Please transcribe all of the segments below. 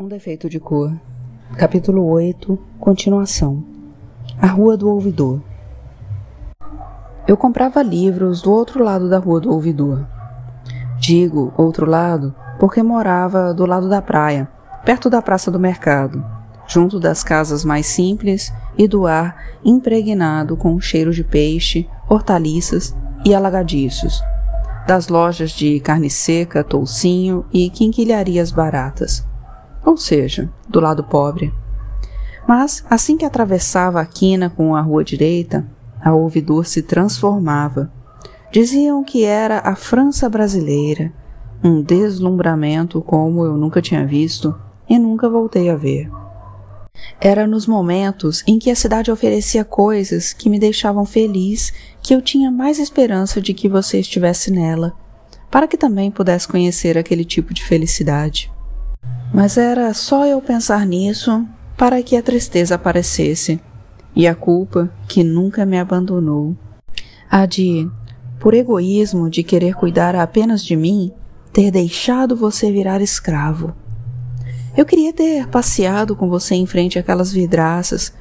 Um defeito de cor. Capítulo 8. Continuação. A Rua do Ouvidor. Eu comprava livros do outro lado da Rua do Ouvidor. Digo outro lado porque morava do lado da praia, perto da Praça do Mercado, junto das casas mais simples e do ar impregnado com o cheiro de peixe, hortaliças e alagadiços, das lojas de carne seca, toucinho e quinquilharias baratas ou seja, do lado pobre. Mas, assim que atravessava a quina com a rua direita, a ouvidor se transformava. Diziam que era a França brasileira, um deslumbramento como eu nunca tinha visto e nunca voltei a ver. Era nos momentos em que a cidade oferecia coisas que me deixavam feliz que eu tinha mais esperança de que você estivesse nela, para que também pudesse conhecer aquele tipo de felicidade. Mas era só eu pensar nisso para que a tristeza aparecesse e a culpa que nunca me abandonou. A de, por egoísmo de querer cuidar apenas de mim, ter deixado você virar escravo. Eu queria ter passeado com você em frente àquelas vidraças,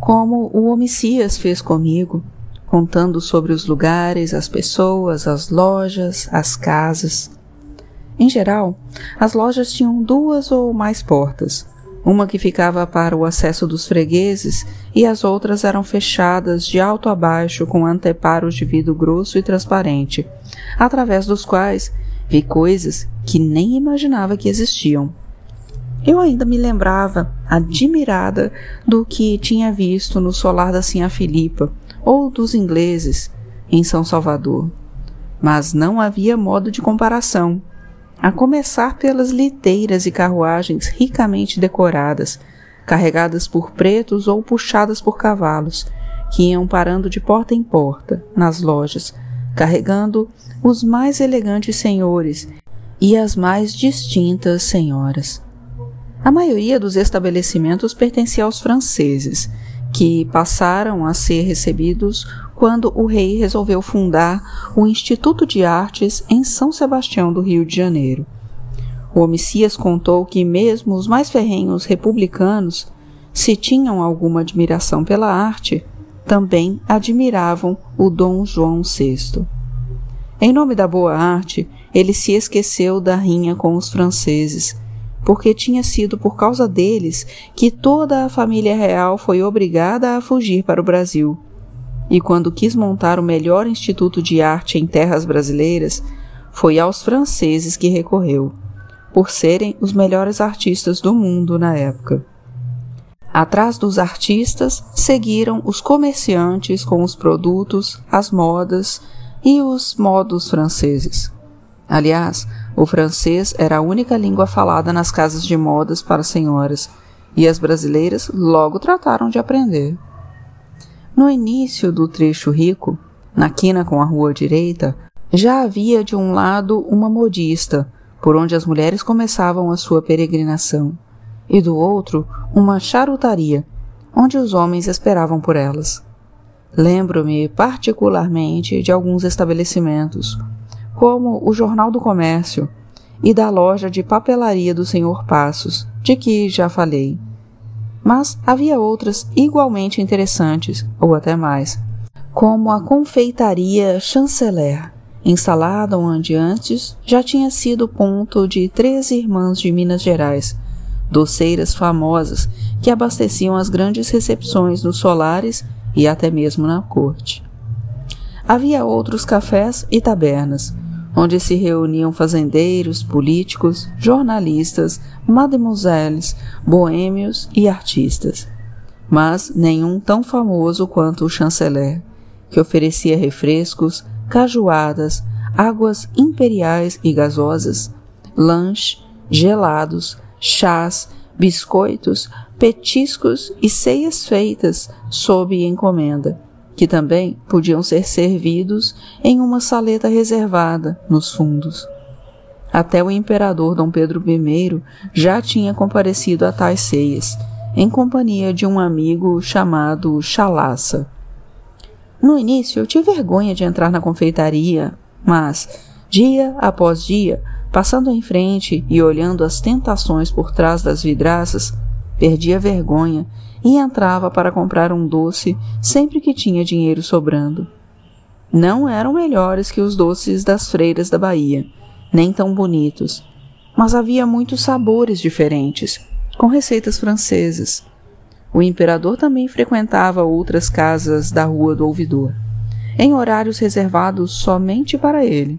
como o Homicias fez comigo, contando sobre os lugares, as pessoas, as lojas, as casas. Em geral, as lojas tinham duas ou mais portas, uma que ficava para o acesso dos fregueses e as outras eram fechadas de alto a baixo com anteparos de vidro grosso e transparente, através dos quais vi coisas que nem imaginava que existiam. Eu ainda me lembrava, admirada, do que tinha visto no solar da Sinha Filipa ou dos ingleses em São Salvador. Mas não havia modo de comparação a começar pelas liteiras e carruagens ricamente decoradas, carregadas por pretos ou puxadas por cavalos, que iam parando de porta em porta, nas lojas, carregando os mais elegantes senhores e as mais distintas senhoras. A maioria dos estabelecimentos pertencia aos franceses, que passaram a ser recebidos quando o rei resolveu fundar o Instituto de Artes em São Sebastião do Rio de Janeiro. O Homicias contou que mesmo os mais ferrenhos republicanos, se tinham alguma admiração pela arte, também admiravam o Dom João VI. Em nome da boa arte, ele se esqueceu da rinha com os franceses, porque tinha sido por causa deles que toda a família real foi obrigada a fugir para o Brasil e quando quis montar o melhor instituto de arte em terras brasileiras, foi aos franceses que recorreu, por serem os melhores artistas do mundo na época. Atrás dos artistas seguiram os comerciantes com os produtos, as modas e os modos franceses. Aliás, o francês era a única língua falada nas casas de modas para senhoras, e as brasileiras logo trataram de aprender. No início do trecho rico, na quina com a rua direita, já havia de um lado uma modista, por onde as mulheres começavam a sua peregrinação, e do outro uma charutaria, onde os homens esperavam por elas. Lembro-me particularmente de alguns estabelecimentos, como o Jornal do Comércio e da loja de papelaria do Senhor Passos, de que já falei mas havia outras igualmente interessantes, ou até mais, como a confeitaria Chanceler, instalada onde antes já tinha sido ponto de três irmãs de Minas Gerais, doceiras famosas que abasteciam as grandes recepções nos solares e até mesmo na corte. Havia outros cafés e tabernas, onde se reuniam fazendeiros, políticos, jornalistas, mademoiselles, boêmios e artistas. Mas nenhum tão famoso quanto o chanceler, que oferecia refrescos, cajuadas, águas imperiais e gasosas, lanche, gelados, chás, biscoitos, petiscos e ceias feitas sob encomenda que também podiam ser servidos em uma saleta reservada nos fundos. Até o imperador Dom Pedro I já tinha comparecido a tais ceias, em companhia de um amigo chamado Chalaça. No início eu tive vergonha de entrar na confeitaria, mas, Dia após dia, passando em frente e olhando as tentações por trás das vidraças, perdia vergonha e entrava para comprar um doce sempre que tinha dinheiro sobrando. Não eram melhores que os doces das freiras da Bahia, nem tão bonitos, mas havia muitos sabores diferentes, com receitas francesas. O imperador também frequentava outras casas da Rua do Ouvidor, em horários reservados somente para ele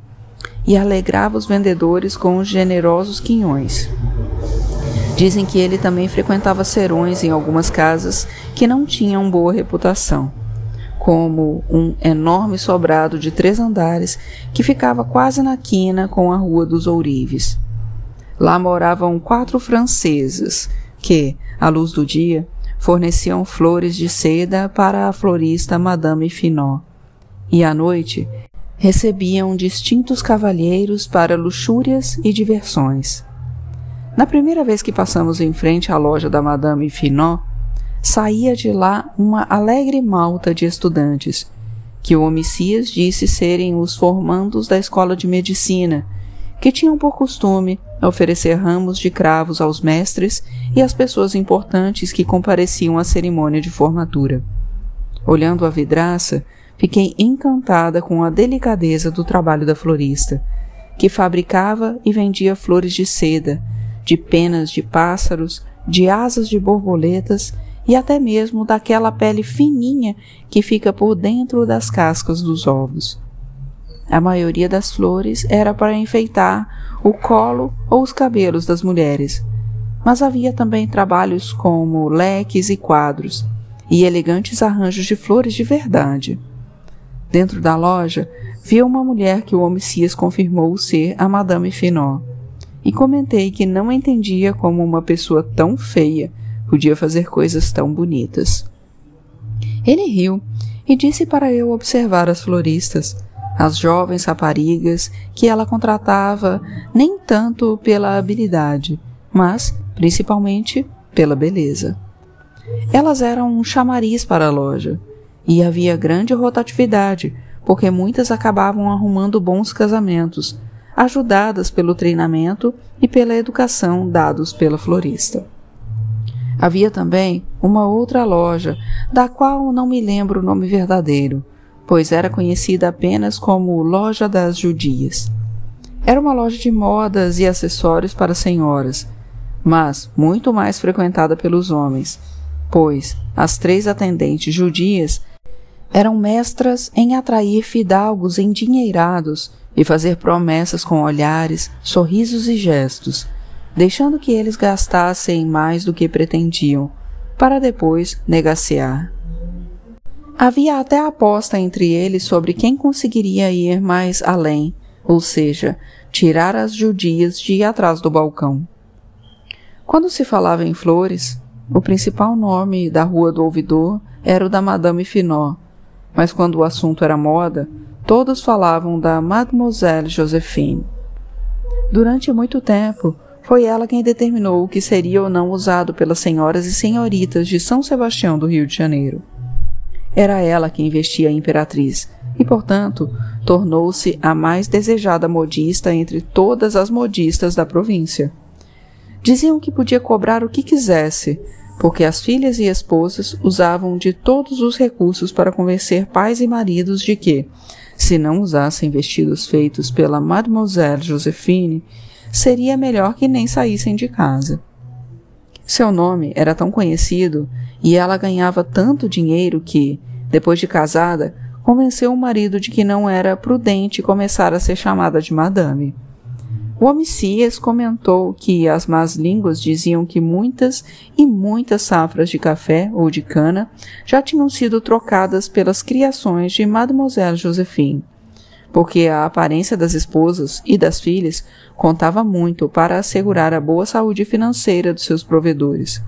e alegrava os vendedores com os generosos quinhões. Dizem que ele também frequentava serões em algumas casas que não tinham boa reputação, como um enorme sobrado de três andares que ficava quase na quina com a Rua dos Ourives. Lá moravam quatro franceses que, à luz do dia, forneciam flores de seda para a florista Madame Finot, e à noite recebiam distintos cavalheiros para luxúrias e diversões. Na primeira vez que passamos em frente à loja da Madame Finot, saía de lá uma alegre malta de estudantes, que o Homicias disse serem os formandos da escola de medicina, que tinham por costume oferecer ramos de cravos aos mestres e às pessoas importantes que compareciam à cerimônia de formatura. Olhando a vidraça, Fiquei encantada com a delicadeza do trabalho da florista, que fabricava e vendia flores de seda, de penas de pássaros, de asas de borboletas e até mesmo daquela pele fininha que fica por dentro das cascas dos ovos. A maioria das flores era para enfeitar o colo ou os cabelos das mulheres, mas havia também trabalhos como leques e quadros, e elegantes arranjos de flores de verdade. Dentro da loja, vi uma mulher que o homicias confirmou ser a Madame Finot, e comentei que não entendia como uma pessoa tão feia podia fazer coisas tão bonitas. Ele riu e disse para eu observar as floristas, as jovens raparigas que ela contratava nem tanto pela habilidade, mas principalmente pela beleza. Elas eram um chamariz para a loja e havia grande rotatividade, porque muitas acabavam arrumando bons casamentos, ajudadas pelo treinamento e pela educação dados pela florista. Havia também uma outra loja, da qual não me lembro o nome verdadeiro, pois era conhecida apenas como Loja das Judias. Era uma loja de modas e acessórios para senhoras, mas muito mais frequentada pelos homens, pois as três atendentes judias eram mestras em atrair fidalgos endinheirados e fazer promessas com olhares, sorrisos e gestos, deixando que eles gastassem mais do que pretendiam, para depois negaciar. Havia até aposta entre eles sobre quem conseguiria ir mais além, ou seja, tirar as judias de ir atrás do balcão. Quando se falava em flores, o principal nome da Rua do Ouvidor era o da Madame Finot, mas quando o assunto era moda, todos falavam da Mademoiselle Josephine. Durante muito tempo, foi ela quem determinou o que seria ou não usado pelas senhoras e senhoritas de São Sebastião do Rio de Janeiro. Era ela quem vestia a imperatriz e, portanto, tornou-se a mais desejada modista entre todas as modistas da província. Diziam que podia cobrar o que quisesse, porque as filhas e esposas usavam de todos os recursos para convencer pais e maridos de que, se não usassem vestidos feitos pela Mademoiselle Josephine, seria melhor que nem saíssem de casa. Seu nome era tão conhecido e ela ganhava tanto dinheiro que, depois de casada, convenceu o marido de que não era prudente começar a ser chamada de Madame. O Homicias comentou que as más línguas diziam que muitas e muitas safras de café ou de cana já tinham sido trocadas pelas criações de Mademoiselle Josephine, porque a aparência das esposas e das filhas contava muito para assegurar a boa saúde financeira dos seus provedores.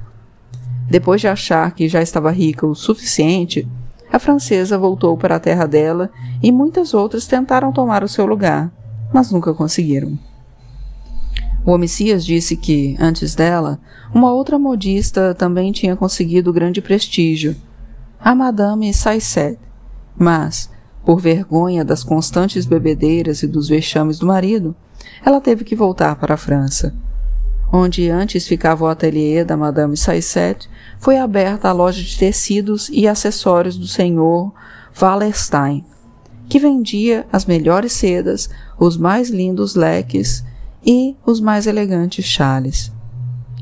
Depois de achar que já estava rica o suficiente, a francesa voltou para a terra dela e muitas outras tentaram tomar o seu lugar, mas nunca conseguiram. O Homicias disse que, antes dela, uma outra modista também tinha conseguido grande prestígio, a Madame Saisset, mas, por vergonha das constantes bebedeiras e dos vexames do marido, ela teve que voltar para a França. Onde antes ficava o ateliê da Madame Saisset, foi aberta a loja de tecidos e acessórios do senhor Wallerstein, que vendia as melhores sedas, os mais lindos leques e os mais elegantes chales.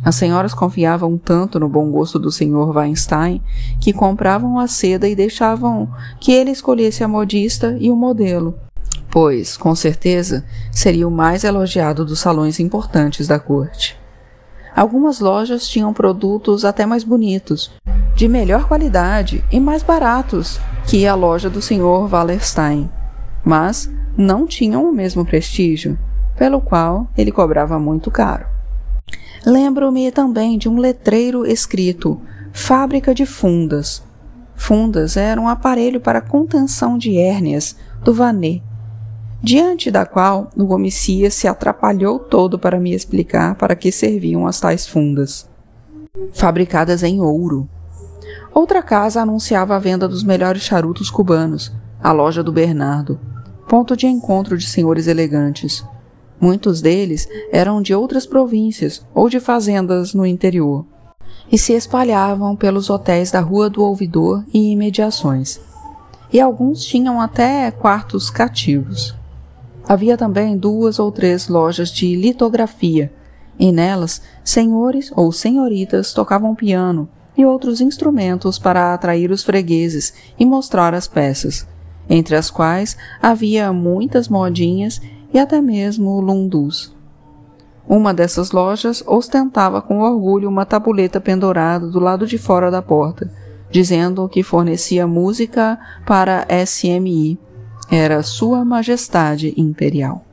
As senhoras confiavam tanto no bom gosto do senhor Weinstein que compravam a seda e deixavam que ele escolhesse a modista e o modelo, pois, com certeza, seria o mais elogiado dos salões importantes da corte. Algumas lojas tinham produtos até mais bonitos, de melhor qualidade e mais baratos que a loja do Sr. Wallerstein, mas não tinham o mesmo prestígio, pelo qual ele cobrava muito caro. Lembro-me também de um letreiro escrito Fábrica de Fundas. Fundas era um aparelho para contenção de hérnias do Vanet, diante da qual o homicida se atrapalhou todo para me explicar para que serviam as tais fundas. Fabricadas em ouro. Outra casa anunciava a venda dos melhores charutos cubanos, a loja do Bernardo, ponto de encontro de senhores elegantes. Muitos deles eram de outras províncias ou de fazendas no interior e se espalhavam pelos hotéis da Rua do Ouvidor e imediações. E alguns tinham até quartos cativos. Havia também duas ou três lojas de litografia, e nelas senhores ou senhoritas tocavam piano e outros instrumentos para atrair os fregueses e mostrar as peças, entre as quais havia muitas modinhas e até mesmo lundus. Uma dessas lojas ostentava com orgulho uma tabuleta pendurada do lado de fora da porta, dizendo que fornecia música para SMI. Era Sua Majestade Imperial.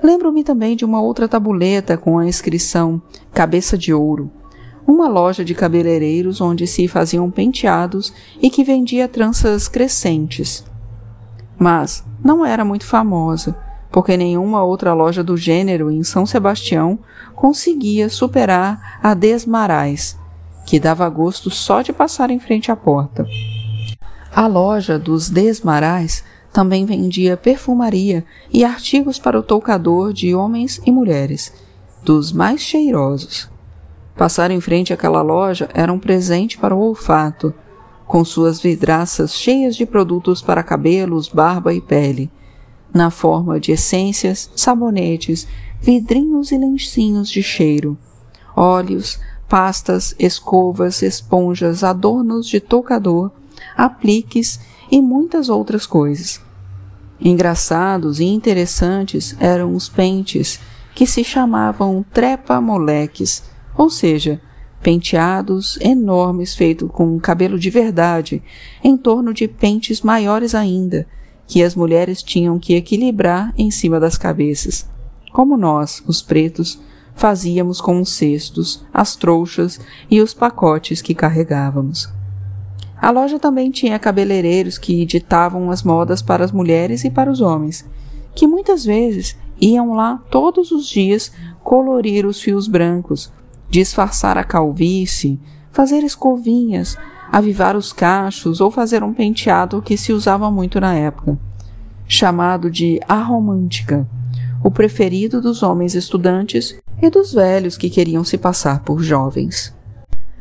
Lembro-me também de uma outra tabuleta com a inscrição Cabeça de Ouro, uma loja de cabeleireiros onde se faziam penteados e que vendia tranças crescentes. Mas não era muito famosa porque nenhuma outra loja do gênero em São Sebastião conseguia superar a Desmarais, que dava gosto só de passar em frente à porta. A loja dos Desmarais também vendia perfumaria e artigos para o toucador de homens e mulheres, dos mais cheirosos. Passar em frente àquela loja era um presente para o olfato, com suas vidraças cheias de produtos para cabelos, barba e pele na forma de essências, sabonetes, vidrinhos e lencinhos de cheiro, óleos, pastas, escovas, esponjas, adornos de toucador, apliques e muitas outras coisas. Engraçados e interessantes eram os pentes, que se chamavam trepa-moleques, ou seja, penteados enormes feitos com cabelo de verdade, em torno de pentes maiores ainda, que as mulheres tinham que equilibrar em cima das cabeças, como nós, os pretos, fazíamos com os cestos, as trouxas e os pacotes que carregávamos. A loja também tinha cabeleireiros que ditavam as modas para as mulheres e para os homens, que muitas vezes iam lá todos os dias colorir os fios brancos, disfarçar a calvície, fazer escovinhas, avivar os cachos ou fazer um penteado que se usava muito na época, chamado de a romântica, o preferido dos homens estudantes e dos velhos que queriam se passar por jovens.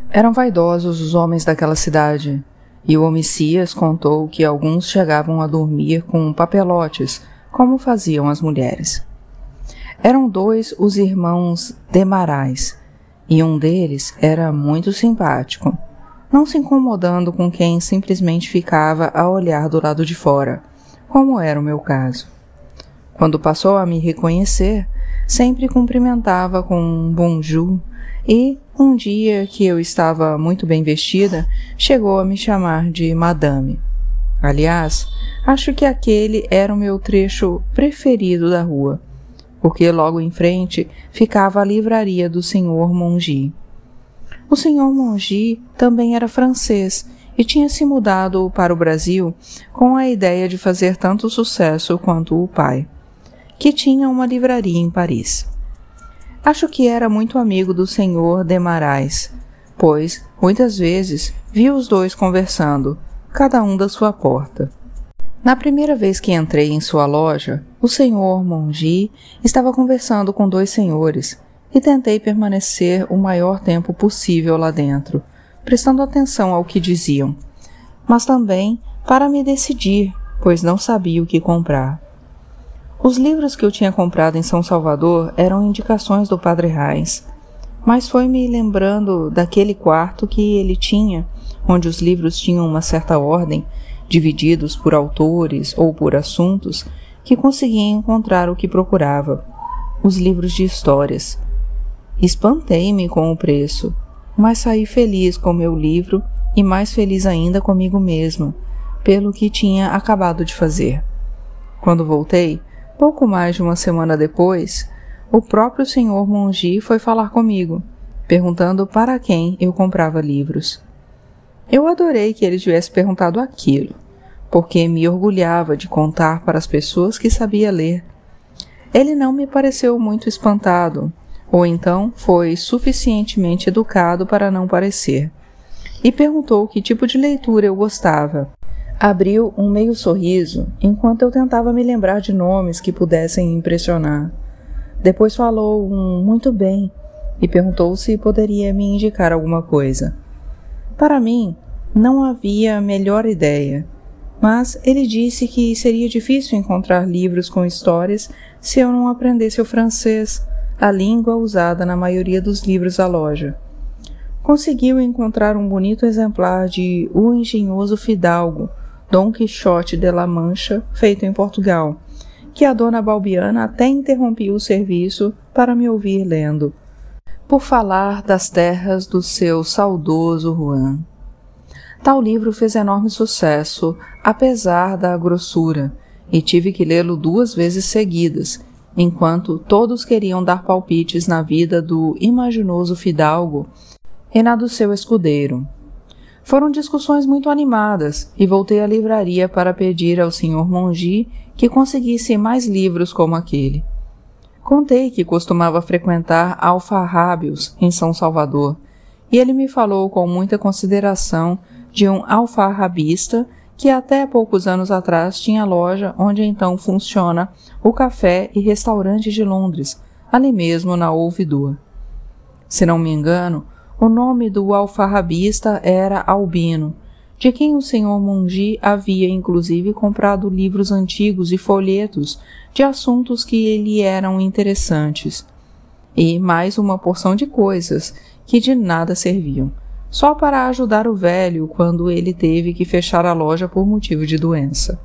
Eram vaidosos os homens daquela cidade, e o Homicias contou que alguns chegavam a dormir com papelotes, como faziam as mulheres. Eram dois os irmãos Demarais, e um deles era muito simpático não se incomodando com quem simplesmente ficava a olhar do lado de fora, como era o meu caso. Quando passou a me reconhecer, sempre cumprimentava com um bonjour e, um dia que eu estava muito bem vestida, chegou a me chamar de madame. Aliás, acho que aquele era o meu trecho preferido da rua, porque logo em frente ficava a livraria do senhor Mongi. O senhor Mongi também era francês e tinha se mudado para o Brasil com a ideia de fazer tanto sucesso quanto o pai, que tinha uma livraria em Paris. Acho que era muito amigo do senhor Demarais, pois muitas vezes vi os dois conversando, cada um da sua porta. Na primeira vez que entrei em sua loja, o senhor Mongi estava conversando com dois senhores e tentei permanecer o maior tempo possível lá dentro, prestando atenção ao que diziam, mas também para me decidir, pois não sabia o que comprar. Os livros que eu tinha comprado em São Salvador eram indicações do Padre Reis, mas foi me lembrando daquele quarto que ele tinha, onde os livros tinham uma certa ordem, divididos por autores ou por assuntos, que consegui encontrar o que procurava: os livros de histórias. Espantei-me com o preço, mas saí feliz com meu livro e mais feliz ainda comigo mesma, pelo que tinha acabado de fazer. Quando voltei, Pouco mais de uma semana depois, o próprio senhor Mongi foi falar comigo, perguntando para quem eu comprava livros. Eu adorei que ele tivesse perguntado aquilo, porque me orgulhava de contar para as pessoas que sabia ler. Ele não me pareceu muito espantado, ou então foi suficientemente educado para não parecer, e perguntou que tipo de leitura eu gostava. Abriu um meio sorriso enquanto eu tentava me lembrar de nomes que pudessem impressionar. Depois falou um muito bem e perguntou se poderia me indicar alguma coisa. Para mim, não havia melhor ideia, mas ele disse que seria difícil encontrar livros com histórias se eu não aprendesse o francês, a língua usada na maioria dos livros da loja. Conseguiu encontrar um bonito exemplar de O Engenhoso Fidalgo, Dom Quixote de la Mancha, feito em Portugal, que a dona Balbiana até interrompia o serviço para me ouvir lendo, por falar das terras do seu saudoso Juan. Tal livro fez enorme sucesso, apesar da grossura, e tive que lê-lo duas vezes seguidas, enquanto todos queriam dar palpites na vida do imaginoso fidalgo e na do seu escudeiro. Foram discussões muito animadas e voltei à livraria para pedir ao Sr. Mongi que conseguisse mais livros como aquele. Contei que costumava frequentar alfarrábios em São Salvador e ele me falou com muita consideração de um alfarrabista que até poucos anos atrás tinha loja onde então funciona o café e restaurante de Londres, ali mesmo na Ouvidor. Se não me engano, o nome do alfarrabista era Albino, de quem o senhor Mongi havia inclusive comprado livros antigos e folhetos de assuntos que lhe eram interessantes, e mais uma porção de coisas que de nada serviam, só para ajudar o velho quando ele teve que fechar a loja por motivo de doença.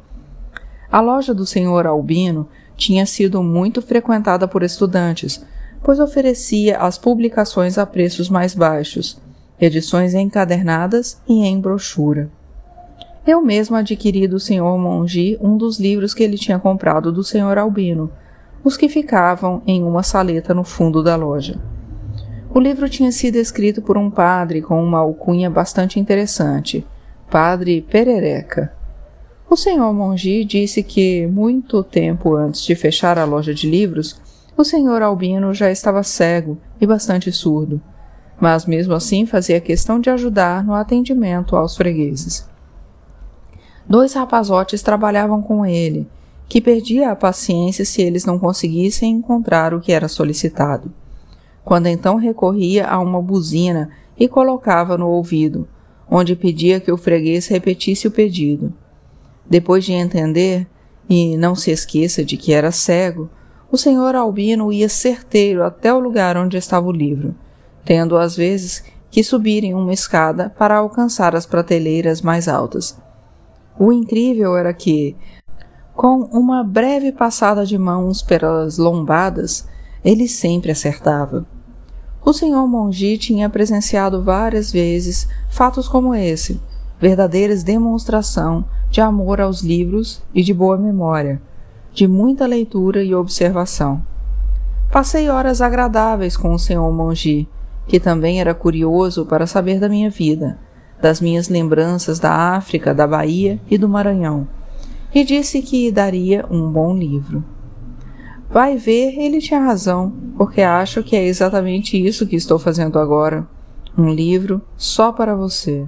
A loja do senhor Albino tinha sido muito frequentada por estudantes, pois oferecia as publicações a preços mais baixos, edições encadernadas e em brochura. Eu mesmo adquiri do Sr. Mongi um dos livros que ele tinha comprado do Sr. Albino, os que ficavam em uma saleta no fundo da loja. O livro tinha sido escrito por um padre com uma alcunha bastante interessante, Padre Perereca. O Sr. Mongi disse que, muito tempo antes de fechar a loja de livros, o senhor Albino já estava cego e bastante surdo, mas mesmo assim fazia questão de ajudar no atendimento aos fregueses. Dois rapazotes trabalhavam com ele, que perdia a paciência se eles não conseguissem encontrar o que era solicitado. Quando então recorria a uma buzina e colocava no ouvido, onde pedia que o freguês repetisse o pedido. Depois de entender, e não se esqueça de que era cego, o senhor Albino ia certeiro até o lugar onde estava o livro, tendo às vezes que subir em uma escada para alcançar as prateleiras mais altas. O incrível era que, com uma breve passada de mãos pelas lombadas, ele sempre acertava. O senhor Mongi tinha presenciado várias vezes fatos como esse, verdadeiras demonstração de amor aos livros e de boa memória, de muita leitura e observação. Passei horas agradáveis com o senhor Mongi, que também era curioso para saber da minha vida, das minhas lembranças da África, da Bahia e do Maranhão, e disse que daria um bom livro. Vai ver, ele tinha razão, porque acho que é exatamente isso que estou fazendo agora. Um livro só para você.